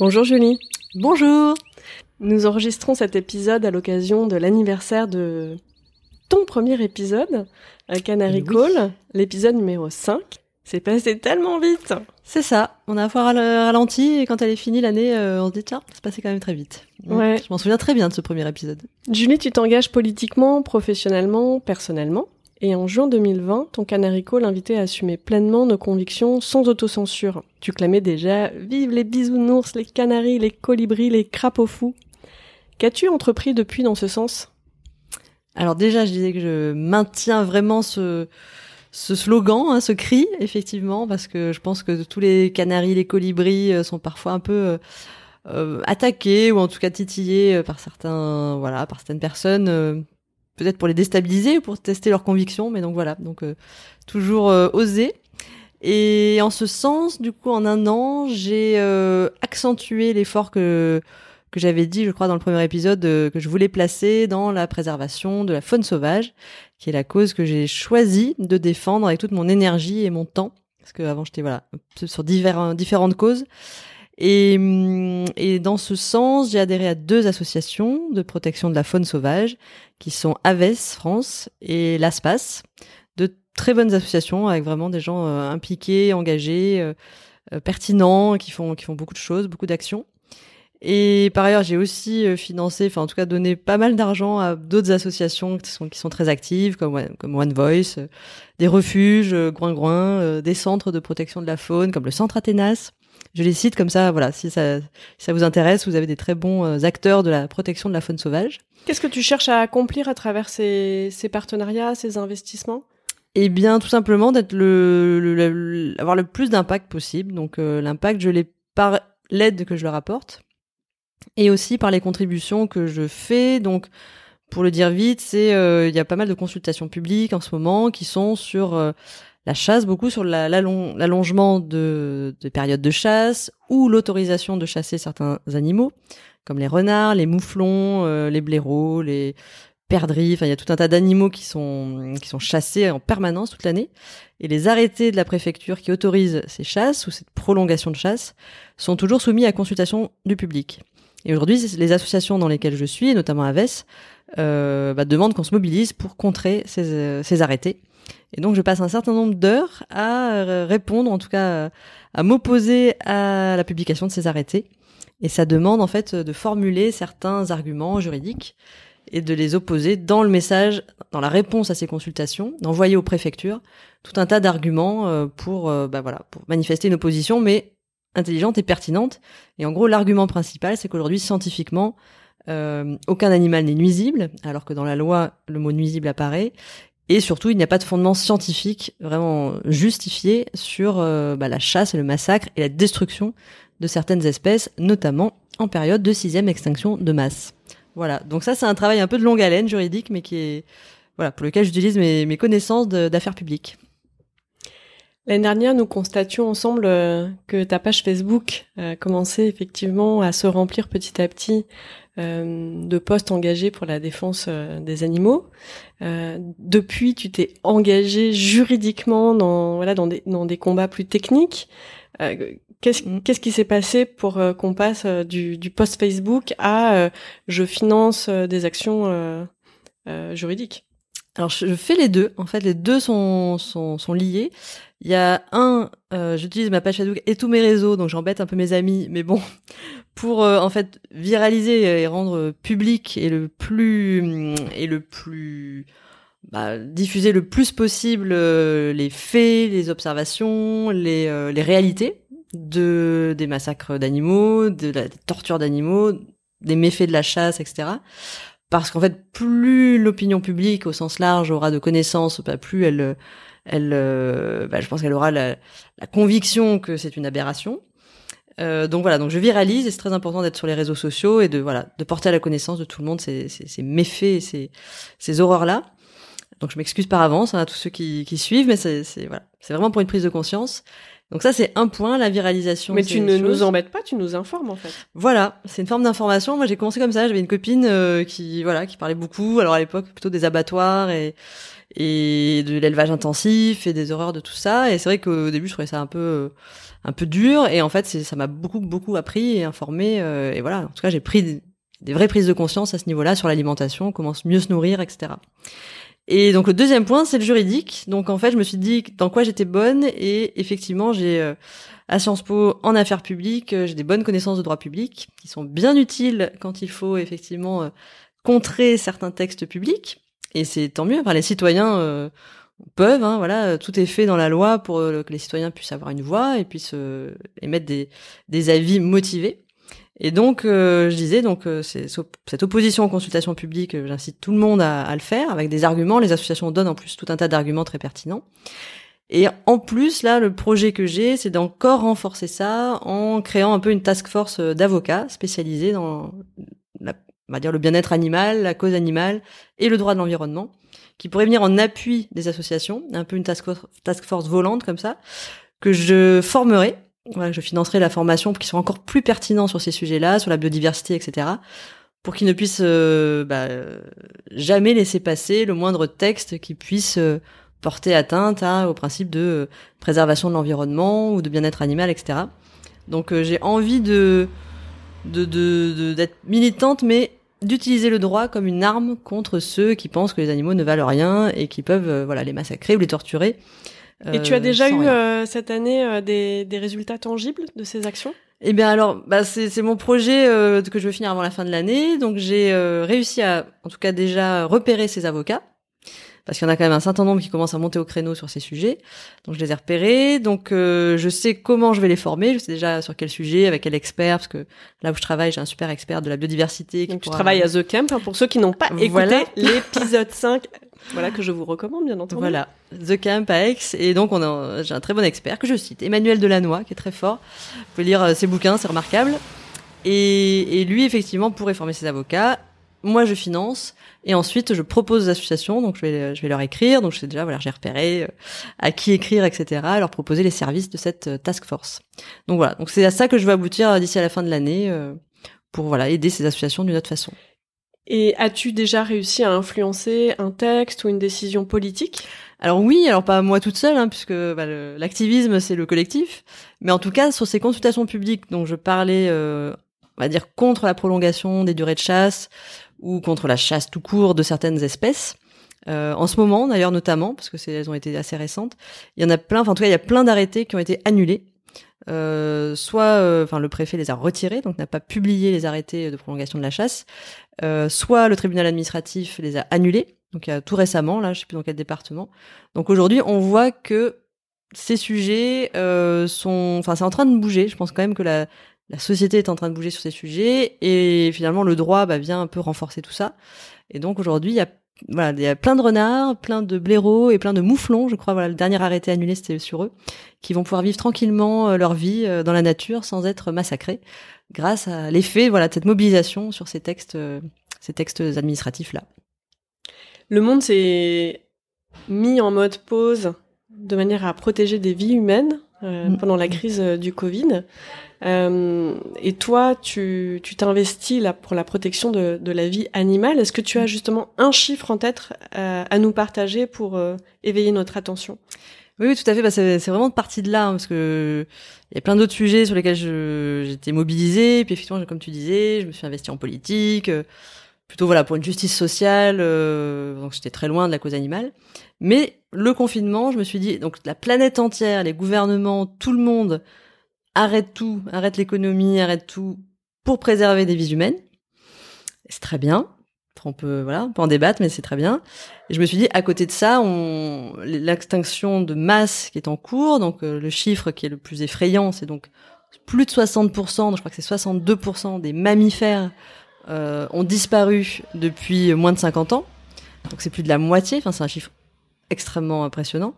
Bonjour Julie. Bonjour. Nous enregistrons cet épisode à l'occasion de l'anniversaire de ton premier épisode, à Canary Oui. Call, l'épisode numéro 5. C'est passé tellement vite. C'est ça. On a fois ralenti et quand elle est finie l'année, euh, on se dit tiens, c'est passé quand même très vite. Ouais. Je m'en souviens très bien de ce premier épisode. Julie, tu t'engages politiquement, professionnellement, personnellement? Et en juin 2020, ton Canary Call invitait à assumer pleinement nos convictions sans autocensure. Tu clamais déjà « Vive les bisounours, les canaris, les colibris, les crapauds fous !» Qu'as-tu entrepris depuis dans ce sens? Alors déjà, je disais que je maintiens vraiment ce slogan, hein, ce cri, effectivement, parce que je pense que tous les canaris, les colibris euh, sont parfois un peu euh, euh, attaqués ou en tout cas titillés euh, par certains, voilà, par certaines personnes, euh, peut-être pour les déstabiliser ou pour tester leurs convictions, mais donc voilà, donc euh, toujours euh, oser. Et en ce sens, du coup, en un an, j'ai euh, accentué l'effort que que j'avais dit, je crois, dans le premier épisode, euh, que je voulais placer dans la préservation de la faune sauvage, qui est la cause que j'ai choisi de défendre avec toute mon énergie et mon temps, parce qu'avant j'étais voilà sur divers, différentes causes. Et, hum, et dans ce sens, j'ai adhéré à deux associations de protection de la faune sauvage, qui sont Aves France et l'ASPAS, de très bonnes associations avec vraiment des gens euh, impliqués, engagés, euh, euh, pertinents, qui font qui font beaucoup de choses, beaucoup d'actions. Et par ailleurs, j'ai aussi financé, enfin en tout cas donné pas mal d'argent à d'autres associations qui sont, qui sont très actives, comme, comme One Voice, des refuges, Groin Groin, des centres de protection de la faune, comme le Centre Athénas. Je les cite comme ça, voilà, si ça, si ça vous intéresse, vous avez des très bons euh, acteurs de la protection de la faune sauvage. Qu'est-ce que tu cherches à accomplir à travers ces, ces partenariats, ces investissements? Eh bien, tout simplement d'être le, le- le- avoir le plus d'impact possible. Donc, euh, l'impact, je l'ai par l'aide que je leur apporte, et aussi par les contributions que je fais. Donc, pour le dire vite, c'est euh, il y a pas mal de consultations publiques en ce moment qui sont sur euh, la chasse, beaucoup sur la- l'allon- l'allongement de, de périodes de chasse ou l'autorisation de chasser certains animaux, comme les renards, les mouflons, euh, les blaireaux, les perdrix. Enfin, il y a tout un tas d'animaux qui sont chassés en permanence toute l'année. Et les arrêtés de la préfecture qui autorisent ces chasses ou cette prolongation de chasse sont toujours soumis à consultation du public. Et aujourd'hui, les associations dans lesquelles je suis, notamment Aves, euh, bah, demandent qu'on se mobilise pour contrer ces, euh, ces arrêtés. Et donc, je passe un certain nombre d'heures à euh, répondre, en tout cas, euh, à m'opposer à la publication de ces arrêtés. Et ça demande, en fait, de formuler certains arguments juridiques et de les opposer dans le message, dans la réponse à ces consultations, d'envoyer aux préfectures tout un tas d'arguments euh, pour, bah voilà, pour manifester une opposition, mais intelligente et pertinente. Et en gros, l'argument principal, c'est qu'aujourd'hui, scientifiquement, aucun animal n'est nuisible, alors que dans la loi, le mot nuisible apparaît. Et surtout, il n'y a pas de fondement scientifique vraiment justifié sur euh, bah, la chasse le massacre et la destruction de certaines espèces, notamment en période de sixième extinction de masse. Voilà. Donc ça, c'est un travail un peu de longue haleine juridique, mais qui est voilà pour lequel j'utilise mes, connaissances d'affaires publiques. L'année dernière, nous constations ensemble euh, que ta page Facebook a commencé effectivement à se remplir petit à petit euh, de posts engagés pour la défense euh, des animaux. Euh, depuis, tu t'es engagé juridiquement dans voilà dans des dans des combats plus techniques. Euh, Qu'est-ce Mm. qu'est-ce qui s'est passé pour euh, qu'on passe euh, du, du post Facebook à euh, je finance euh, des actions euh, euh, juridiques? Alors je, je fais les deux. En fait, les deux sont sont, sont liés. Il y a un, euh, j'utilise ma page Facebook et tous mes réseaux, donc j'embête un peu mes amis, mais bon, pour euh, en fait viraliser et rendre public et le plus hum, et le plus bah, diffuser le plus possible euh, les faits, les observations, les les réalités de des massacres d'animaux, de la des tortures d'animaux, des méfaits de la chasse, etc parce qu'en fait, plus l'opinion publique au sens large aura de connaissances, bah, plus elle, elle, euh, bah, je pense qu'elle aura la, la conviction que c'est une aberration. Euh, donc voilà, donc je viralise et c'est très important d'être sur les réseaux sociaux et de voilà de porter à la connaissance de tout le monde ces, ces, ces méfaits, ces, ces horreurs là. Donc je m'excuse par avance hein, à tous ceux qui, qui suivent, mais c'est- voilà, c'est vraiment pour une prise de conscience. Donc ça c'est un point, la viralisation. Mais tu ne nous embêtes pas, tu nous informes en fait. Voilà, c'est une forme d'information. Moi, j'ai commencé comme ça. J'avais une copine euh, qui, voilà, qui parlait beaucoup. Alors à l'époque, plutôt des abattoirs et et de l'élevage intensif et des horreurs de tout ça. Et c'est vrai qu'au début, je trouvais ça un peu un peu dur. Et en fait, ça m'a beaucoup beaucoup appris et informé. et voilà, en tout cas, j'ai pris des, des vraies prises de conscience à ce niveau-là sur l'alimentation, comment mieux se nourrir, etc. Et donc le deuxième point, c'est le juridique. Donc en fait, je me suis dit dans quoi j'étais bonne et effectivement, j'ai euh, à Sciences Po en affaires publiques, euh, j'ai des bonnes connaissances de droit public qui sont bien utiles quand il faut effectivement euh, contrer certains textes publics. Et c'est tant mieux. Enfin, les citoyens peuvent, hein, voilà, tout est fait dans la loi pour que les citoyens puissent avoir une voix et puissent émettre des avis motivés. Et donc, euh, je disais, donc euh, cette opposition aux consultations publiques, euh, j'incite tout le monde à, à, le faire avec des arguments. Les associations donnent en plus tout un tas d'arguments très pertinents. Et en plus, là, le projet que j'ai, c'est d'encore renforcer ça en créant un peu une task force d'avocats spécialisés dans, la, on va dire, le bien-être animal, la cause animale et le droit de l'environnement, qui pourrait venir en appui des associations, un peu une task force, task force volante comme ça, que je formerai je financerai la formation pour qu'ils soient encore plus pertinents sur ces sujets-là, sur la biodiversité, etc., pour qu'ils ne puissent euh, bah, jamais laisser passer le moindre texte qui puisse euh, porter atteinte au principe de euh, préservation de l'environnement ou de bien-être animal, etc. Donc j'ai envie de d'être de, de, militante, mais d'utiliser le droit comme une arme contre ceux qui pensent que les animaux ne valent rien et qui peuvent voilà les massacrer ou les torturer. Et tu as déjà eu euh, cette année euh, des, des, résultats tangibles de ces actions? Eh bien alors, bah c'est mon projet euh, que je veux finir avant la fin de l'année. Donc j'ai réussi à, en tout cas déjà, repérer ces avocats parce qu'il y en a quand même un certain nombre qui commencent à monter au créneau sur ces sujets. Donc je les ai repérés. Donc je sais comment je vais les former. Je sais déjà sur quel sujet, avec quel expert, parce que là où je travaille, j'ai un super expert de la biodiversité. Donc tu travailles à The Camp. Hein, pour ceux qui n'ont pas écouté l'épisode 5, voilà que je vous recommande bien entendu. Voilà, The Camp à Aix et donc j'ai un très bon expert que je cite, Emmanuel Delannoy qui est très fort. Vous pouvez lire euh, ses bouquins, c'est remarquable. Et, et, lui effectivement pourrait former ses avocats. Moi je finance et ensuite je propose aux associations donc je vais je vais leur écrire donc je sais déjà voilà j'ai repéré euh, à qui écrire etc. leur proposer les services de cette euh, task force. Donc voilà donc c'est à ça que je veux aboutir d'ici à la fin de l'année pour voilà aider ces associations d'une autre façon. Et as-tu déjà réussi à influencer un texte ou une décision politique? Alors oui, alors pas moi toute seule, hein, puisque bah, l'activisme c'est le collectif, mais en tout cas sur ces consultations publiques dont je parlais, euh, on va dire contre la prolongation des durées de chasse ou contre la chasse tout court de certaines espèces. Euh, en ce moment d'ailleurs notamment, parce que elles ont été assez récentes, il y en a plein, en tout cas il y a plein d'arrêtés qui ont été annulés euh, soit euh, enfin le préfet les a retirés, donc n'a pas publié les arrêtés de prolongation de la chasse, euh, soit le tribunal administratif les a annulés, donc tout récemment, là je sais plus dans quel département. Donc aujourd'hui on voit que ces sujets sont, enfin c'est en train de bouger. Je pense quand même que la, la société est en train de bouger sur ces sujets et finalement le droit bah, vient un peu renforcer tout ça. Et donc aujourd'hui il y a voilà, il y a plein de renards, plein de blaireaux et plein de mouflons, je crois. Voilà, le dernier arrêté annulé, c'était sur eux, qui vont pouvoir vivre tranquillement euh, leur vie euh, dans la nature sans être massacrés, grâce à l'effet, voilà, de cette mobilisation sur ces textes, euh, ces textes administratifs là. Le monde s'est mis en mode pause de manière à protéger des vies humaines mm. pendant la crise du Covid. Euh, et toi, tu t'investis là pour la protection de, de la vie animale. Est-ce que tu as justement un chiffre en tête euh, à nous partager pour euh, éveiller notre attention? Oui, oui, tout à fait. Bah, c'est vraiment partie de là, hein, parce que il y a plein d'autres sujets sur lesquels j'étais mobilisée. Puis effectivement, comme tu disais, je me suis investie en politique, plutôt voilà pour une justice sociale. donc j'étais très loin de la cause animale. Mais le confinement, je me suis dit, donc la planète entière, les gouvernements, tout le monde arrête tout, arrête l'économie, arrête tout pour préserver des vies humaines. C'est très bien. On peut, voilà, on peut en débattre, mais c'est très bien. Et je me suis dit, à côté de ça, on, l'extinction de masse qui est en cours, donc euh, le chiffre qui est le plus effrayant, c'est donc plus de 60%, je crois que c'est 62% des mammifères euh, ont disparu depuis moins de 50 ans. Donc c'est plus de la moitié, enfin c'est un chiffre extrêmement impressionnant.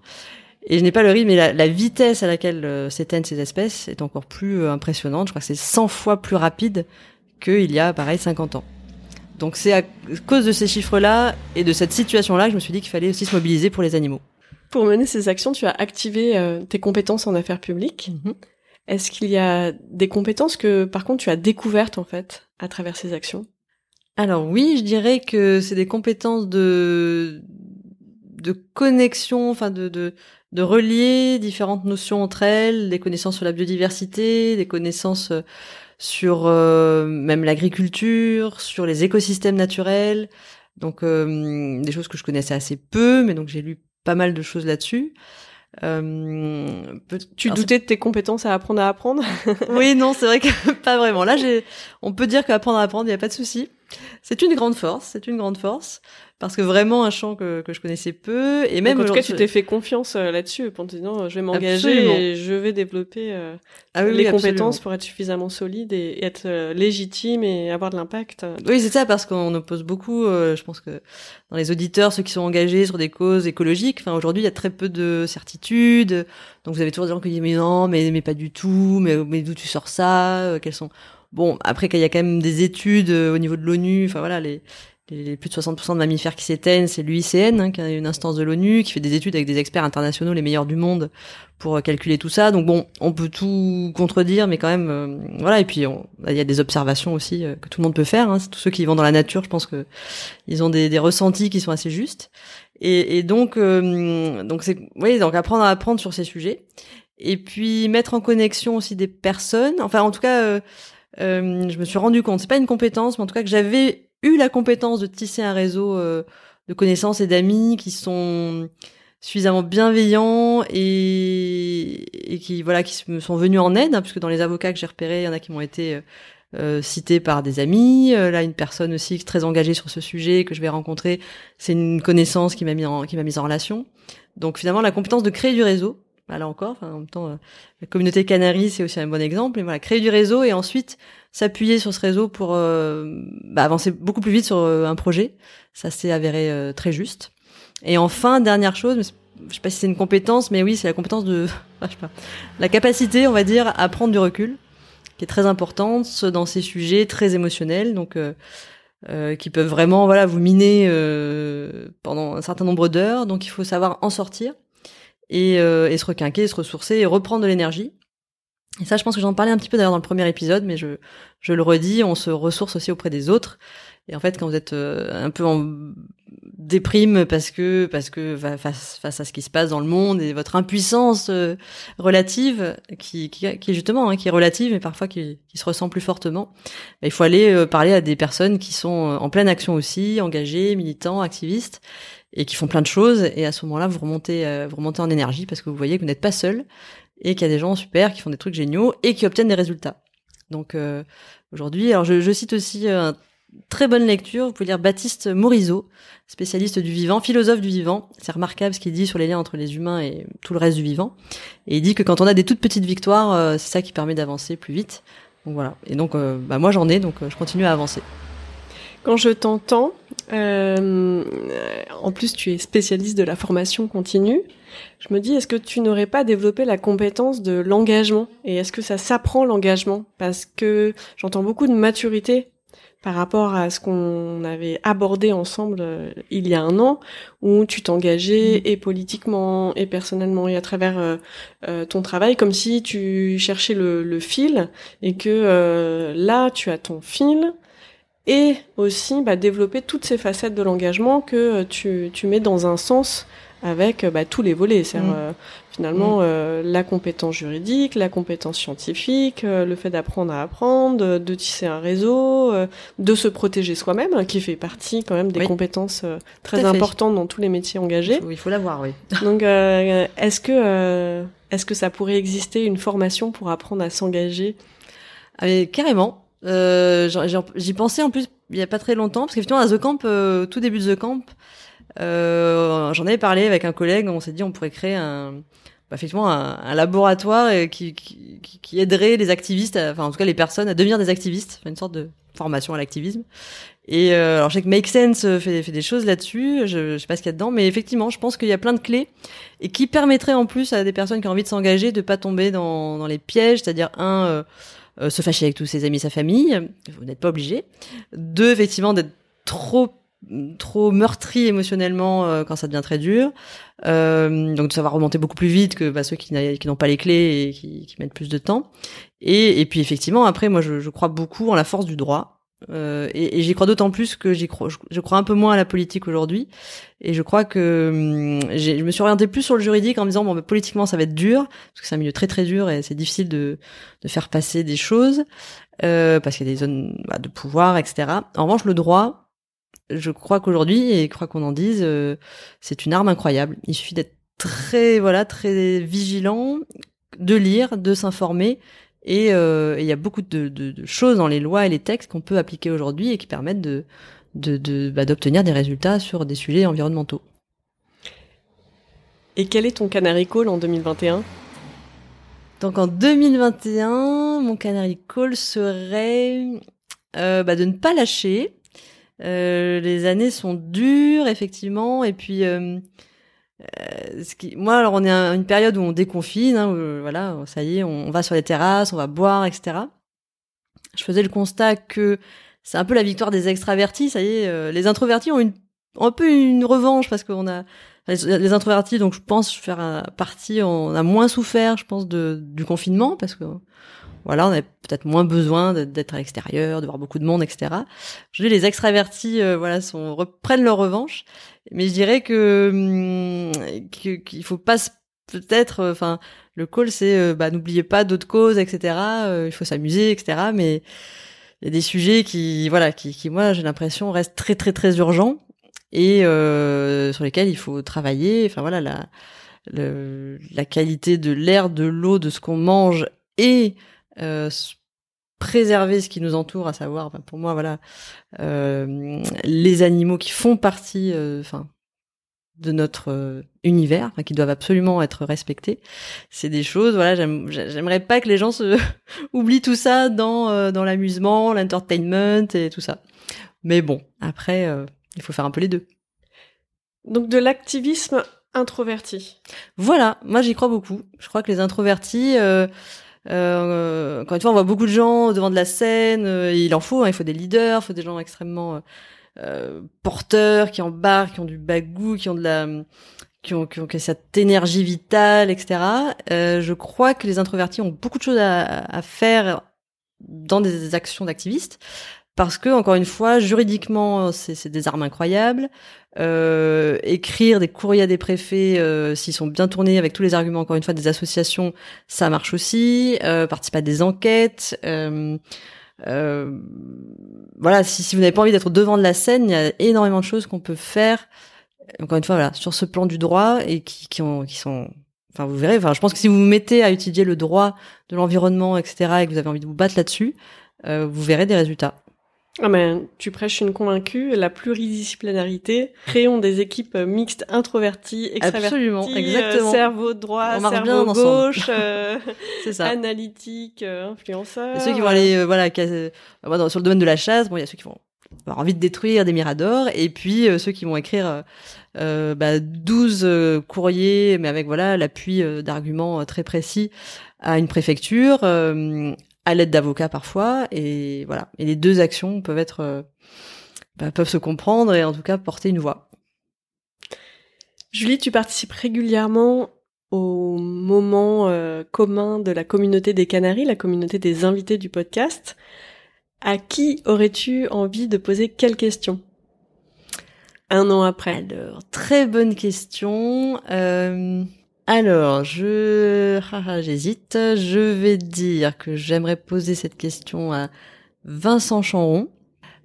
Et je n'ai pas le rythme, mais la, la vitesse à laquelle euh, s'éteignent ces espèces est encore plus euh, impressionnante. Je crois que c'est 100 fois plus rapide qu'il y a, pareil, 50 ans. Donc c'est à cause de ces chiffres-là et de cette situation-là que je me suis dit qu'il fallait aussi se mobiliser pour les animaux. Pour mener ces actions, tu as activé euh, tes compétences en affaires publiques. Mm-hmm. Est-ce qu'il y a des compétences que, par contre, tu as découvertes, en fait, à travers ces actions? Alors oui, je dirais que c'est des compétences de de connexion, enfin de, de de relier différentes notions entre elles, des connaissances sur la biodiversité, des connaissances euh, sur euh, même l'agriculture, sur les écosystèmes naturels, donc euh, des choses que je connaissais assez peu, mais donc j'ai lu pas mal de choses là-dessus. Euh, tu doutais de tes compétences à apprendre à apprendre? Oui, non, c'est vrai que pas vraiment. Là, j'ai, on peut dire qu'apprendre à apprendre, il n'y a pas de souci. C'est une grande force, c'est une grande force parce que vraiment un champ que, que je connaissais peu et même en tout cas tu t'es fait confiance euh, là-dessus en te disant je vais m'engager et je vais développer euh, ah les compétences pour être suffisamment solide et, être euh, légitime et avoir de l'impact. Oui c'est ça parce qu'on oppose beaucoup je pense que dans les auditeurs ceux qui sont engagés sur des causes écologiques enfin aujourd'hui il y a très peu de certitudes. Donc vous avez toujours des gens qui disent mais non mais mais pas du tout mais mais d'où tu sors ça quels sont bon après qu'il y a quand même des études au niveau de l'ONU enfin voilà les plus de 60% de mammifères qui s'éteignent, c'est l'UICN, hein, qui est une instance de l'ONU, qui fait des études avec des experts internationaux, les meilleurs du monde, pour euh, calculer tout ça. Donc bon, on peut tout contredire, mais quand même, euh, voilà. Et puis il y a des observations aussi euh, que tout le monde peut faire. Hein. Tous ceux qui vont dans la nature, je pense que ils ont des, ressentis qui sont assez justes. Et, donc, donc c'est, oui, donc apprendre à apprendre sur ces sujets. Et puis mettre en connexion aussi des personnes. Enfin, en tout cas. Je me suis rendu compte, c'est pas une compétence, mais en tout cas que j'avais eu la compétence de tisser un réseau euh, de connaissances et d'amis qui sont suffisamment bienveillants et, et qui voilà qui me sont venus en aide hein, puisque dans les avocats que j'ai repérés il y en a qui m'ont été euh, euh cités par des amis. Là une personne aussi très engagée sur ce sujet que je vais rencontrer c'est une connaissance qui m'a mis en qui m'a mise en relation. Donc finalement la compétence de créer du réseau bah, là encore enfin, en même temps la communauté Canaries c'est aussi un bon exemple mais voilà créer du réseau et ensuite s'appuyer sur ce réseau pour euh, bah, avancer beaucoup plus vite sur euh, un projet. Ça s'est avéré euh, très juste. Et enfin, dernière chose, je sais pas si c'est une compétence, mais oui, c'est la compétence de, je sais pas, la capacité, on va dire, à prendre du recul, qui est très importante dans ces sujets très émotionnels, donc euh, qui peuvent vraiment, voilà, vous miner pendant un certain nombre d'heures. Donc, il faut savoir en sortir et, et se requinquer, se ressourcer et reprendre de l'énergie. Et ça, je pense que j'en parlais un petit peu d'ailleurs dans le premier épisode, mais je, je le redis, on se ressource aussi auprès des autres. Et en fait, quand vous êtes euh, un peu en déprime parce que parce que face face à ce qui se passe dans le monde et votre impuissance euh, relative qui, qui, qui justement hein, qui est relative mais parfois qui, qui se ressent plus fortement, bah, il faut aller euh, parler à des personnes qui sont en pleine action aussi, engagées, militants, activistes et qui font plein de choses. Et à ce moment-là, vous remontez vous remontez en énergie parce que vous voyez que vous n'êtes pas seul et qu'il y a des gens super qui font des trucs géniaux et qui obtiennent des résultats. Donc euh, aujourd'hui, alors je, je, cite aussi euh, très bonne lecture, vous pouvez lire Baptiste Morisot, spécialiste du vivant, philosophe du vivant. C'est remarquable ce qu'il dit sur les liens entre les humains et tout le reste du vivant. Et il dit que quand on a des toutes petites victoires, euh, c'est ça qui permet d'avancer plus vite. Donc voilà. Et donc euh, bah moi j'en ai, donc je continue à avancer. Quand je t'entends, en plus tu es spécialiste de la formation continue. Je me dis, est-ce que tu n'aurais pas développé la compétence de l'engagement? Et est-ce que ça s'apprend l'engagement? Parce que j'entends beaucoup de maturité par rapport à ce qu'on avait abordé ensemble euh, il y a un an, où tu t'engageais mmh. et politiquement et personnellement et à travers euh, euh, ton travail, comme si tu cherchais le, fil et que là tu as ton fil et aussi bah, développer toutes ces facettes de l'engagement que tu, tu mets dans un sens avec euh, bah, tous les volets, c'est mm. euh, finalement mm. euh, la compétence juridique, la compétence scientifique, le fait d'apprendre à apprendre, de, tisser un réseau, de se protéger soi-même, hein, qui fait partie quand même des compétences très importantes dans tous les métiers engagés. Il faut l'avoir, oui. Donc, est-ce que est-ce que ça pourrait exister une formation pour apprendre à s'engager? Ah, Carrément. J'y pensais en plus il y a pas très longtemps parce qu'effectivement à The Camp, tout début de The Camp, euh, J'en avais parlé avec un collègue, on s'est dit on pourrait créer un, bah, effectivement un, laboratoire euh, qui, qui, qui, aiderait les activistes, enfin en tout cas les personnes à devenir des activistes, une sorte de formation à l'activisme. Et euh, alors je sais que Make Sense fait, fait des choses là-dessus, je, je sais pas ce qu'il y a dedans, mais effectivement je pense qu'il y a plein de clés et qui permettraient en plus à des personnes qui ont envie de s'engager de pas tomber dans, dans les pièges, c'est-à-dire un euh, se fâcher avec tous ses amis, sa famille, vous n'êtes pas obligé. Deux effectivement d'être trop trop meurtri émotionnellement euh, quand ça devient très dur. Euh, donc ça va remonter beaucoup plus vite que bah, ceux qui, n'ont pas les clés et qui, qui, mettent plus de temps. Et, et puis effectivement, après, moi, je, je, crois beaucoup en la force du droit. Euh, et, j'y crois d'autant plus que j'y crois, je, crois un peu moins à la politique aujourd'hui. Et je crois que hum, je me suis orientée plus sur le juridique en me disant bon, bah, politiquement ça va être dur parce que c'est un milieu très très dur et c'est difficile de, de faire passer des choses euh, parce qu'il y a des zones bah, de pouvoir, etc. En revanche, le droit, je crois qu'aujourd'hui et je crois qu'on en dise, euh, c'est une arme incroyable. Il suffit d'être très voilà très vigilant, de lire, de s'informer et il y a beaucoup de, de, de, choses dans les lois et les textes qu'on peut appliquer aujourd'hui et qui permettent de bah, d'obtenir de, des résultats sur des sujets environnementaux. Et quel est ton canary call en 2021 Donc en 2021, mon canary call serait euh, bah, de ne pas lâcher. Euh, les années sont dures effectivement et puis euh, ce qui, moi, alors on est à une période où on déconfine, hein, où, voilà, ça y est, on, va sur les terrasses, on va boire, etc. Je faisais le constat que c'est un peu la victoire des extravertis, ça y est, euh, les introvertis ont une, un peu une revanche parce qu'on a les, introvertis, donc je pense faire partie, on a moins souffert, je pense, de, du confinement parce que voilà, on avait peut-être moins besoin d'être à l'extérieur, de voir beaucoup de monde, etc. Je dis les extravertis, euh, voilà, sont, reprennent leur revanche, mais je dirais que hum, qu'il faut pas peut-être, euh, enfin, le call c'est, euh, bah, n'oubliez pas d'autres causes, etc. il faut s'amuser, etc. Mais il y a des sujets qui, voilà, qui, qui moi j'ai l'impression restent très très très urgents et sur lesquels il faut travailler. Enfin voilà, la le, la qualité de l'air, de l'eau, de ce qu'on mange et euh, préserver ce qui nous entoure, à savoir, pour moi, voilà, euh, les animaux qui font partie, euh, enfin, de notre univers, qui doivent absolument être respectés. C'est des choses, voilà, j'aimerais pas que les gens se oublient tout ça dans dans l'amusement, l'entertainment et tout ça. Mais bon, après, il faut faire un peu les deux. Donc de l'activisme introverti. Voilà, moi j'y crois beaucoup. Je crois que les introvertis, euh, encore une fois, on voit beaucoup de gens devant de la scène. Euh, il en faut, hein, il faut des leaders, il faut des gens extrêmement euh, porteurs, qui embarquent, qui ont du bagou, qui ont de la, qui ont, qui ont, cette énergie vitale, etc. Euh, je crois que les introvertis ont beaucoup de choses à, à faire dans des actions d'activistes parce que encore une fois juridiquement c'est des armes incroyables. Euh, écrire des courriers à des préfets euh, s'ils sont bien tournés avec tous les arguments encore une fois des associations ça marche aussi. Euh, participer à des enquêtes. Euh, euh, voilà si, si vous n'avez pas envie d'être devant de la scène il y a énormément de choses qu'on peut faire encore une fois voilà sur ce plan du droit et qui, qui, ont, qui sont enfin vous verrez enfin je pense que si vous vous mettez à étudier le droit de l'environnement etc et que vous avez envie de vous battre là-dessus vous verrez des résultats ah ben, tu prêches une convaincue, la pluridisciplinarité. Créons des équipes mixtes introverties, extraverties, Absolument, euh, exactement. cerveau droit, cerveau gauche, euh, ça. analytique, euh, influenceur. ceux qui vont aller, voilà, sur le domaine de la chasse, bon, il y a ceux qui vont avoir envie de détruire des miradors, et puis ceux qui vont écrire euh, bah, 12 courriers, mais avec voilà l'appui d'arguments très précis à une préfecture, à l'aide d'avocats parfois, et voilà. Et les deux actions peuvent être, euh, bah, peuvent se comprendre et en tout cas porter une voix. Julie, tu participes régulièrement au moment euh, commun de la communauté des Canaries, la communauté des invités du podcast. À qui aurais-tu envie de poser quelle question un an après Alors, très bonne question. Euh, alors, je, j'hésite. Je vais dire que j'aimerais poser cette question à Vincent Chanron.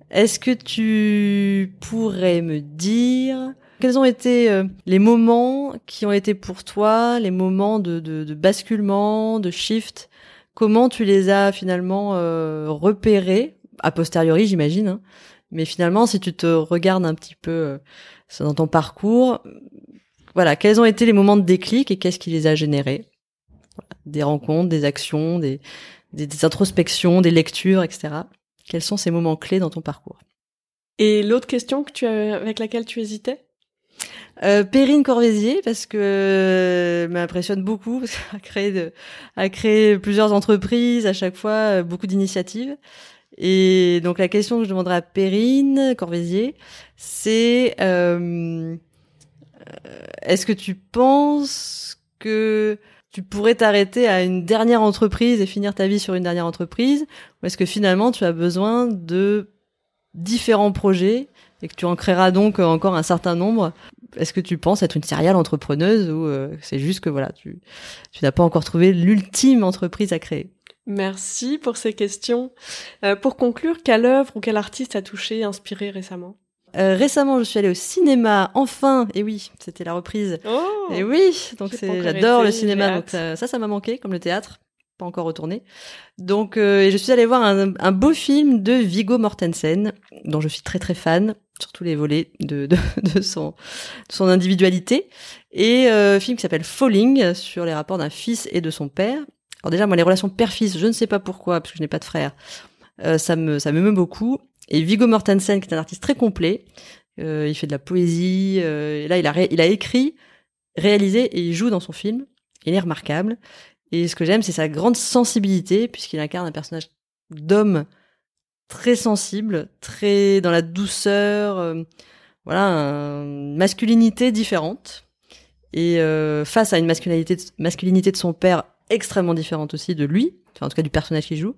Est-ce que tu pourrais me dire quels ont été euh, les moments qui ont été pour toi les moments de, basculement, de shift? Comment tu les as finalement euh, repérés? A posteriori, j'imagine. Hein. Mais finalement, si tu te regardes un petit peu euh, dans ton parcours, voilà, quels ont été les moments de déclic et qu'est-ce qui les a générés? Des rencontres, des actions, des, des, introspections, des lectures, etc. Quels sont ces moments clés dans ton parcours? Et l'autre question que tu as, avec laquelle tu hésitais? Euh, Perrine Corvézier parce que euh, m'impressionne beaucoup parce qu'elle a créé de, a créé plusieurs entreprises à chaque fois euh, beaucoup d'initiatives. Et donc la question que je demanderai à Perrine Corvézier c'est euh, euh, est-ce que tu penses que tu pourrais t'arrêter à une dernière entreprise et finir ta vie sur une dernière entreprise ou est-ce que finalement tu as besoin de différents projets et que tu en créeras donc encore un certain nombre? Est-ce que tu penses être une serial entrepreneuse ou euh, c'est juste que voilà, tu, tu n'as pas encore trouvé l'ultime entreprise à créer? Merci pour ces questions. Euh, pour conclure, quelle œuvre ou quel artiste a touché, inspiré récemment? Euh, récemment, je suis allée au cinéma, enfin, et oui, c'était la reprise. Oh et oui, donc j'adore le cinéma, donc ça, ça m'a manqué, comme le théâtre, pas encore retourné. Donc, euh, et je suis allée voir un, un, beau film de Viggo Mortensen, dont je suis très très fan, sur tous les volets de, de, de son, de son individualité, et euh, film qui s'appelle Falling, sur les rapports d'un fils et de son père. Alors déjà, moi, les relations père-fils, je ne sais pas pourquoi, parce que je n'ai pas de frère, euh, ça me ça m'émeut beaucoup. Et Viggo Mortensen, qui est un artiste très complet, euh, il fait de la poésie. Euh, et là, il a, il a écrit, réalisé et il joue dans son film. Il est remarquable. Et ce que j'aime, c'est sa grande sensibilité, puisqu'il incarne un personnage d'homme très sensible, très dans la douceur, euh, voilà, une masculinité différente. Et euh, face à une masculinité, masculinité de son père extrêmement différente aussi de lui, enfin en tout cas du personnage qu'il joue.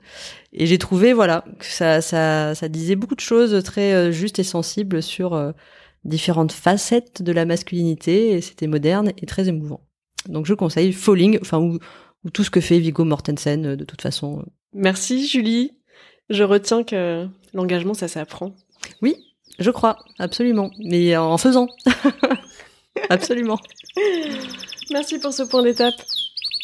Et j'ai trouvé voilà que ça, ça, ça disait beaucoup de choses très euh, justes et sensibles sur euh, différentes facettes de la masculinité et c'était moderne et très émouvant. Donc je conseille Falling, enfin ou, ou tout ce que fait Viggo Mortensen euh, de toute façon. Merci Julie. Je retiens que l'engagement ça s'apprend. Oui, je crois absolument, mais en faisant. absolument. Merci pour ce point d'étape.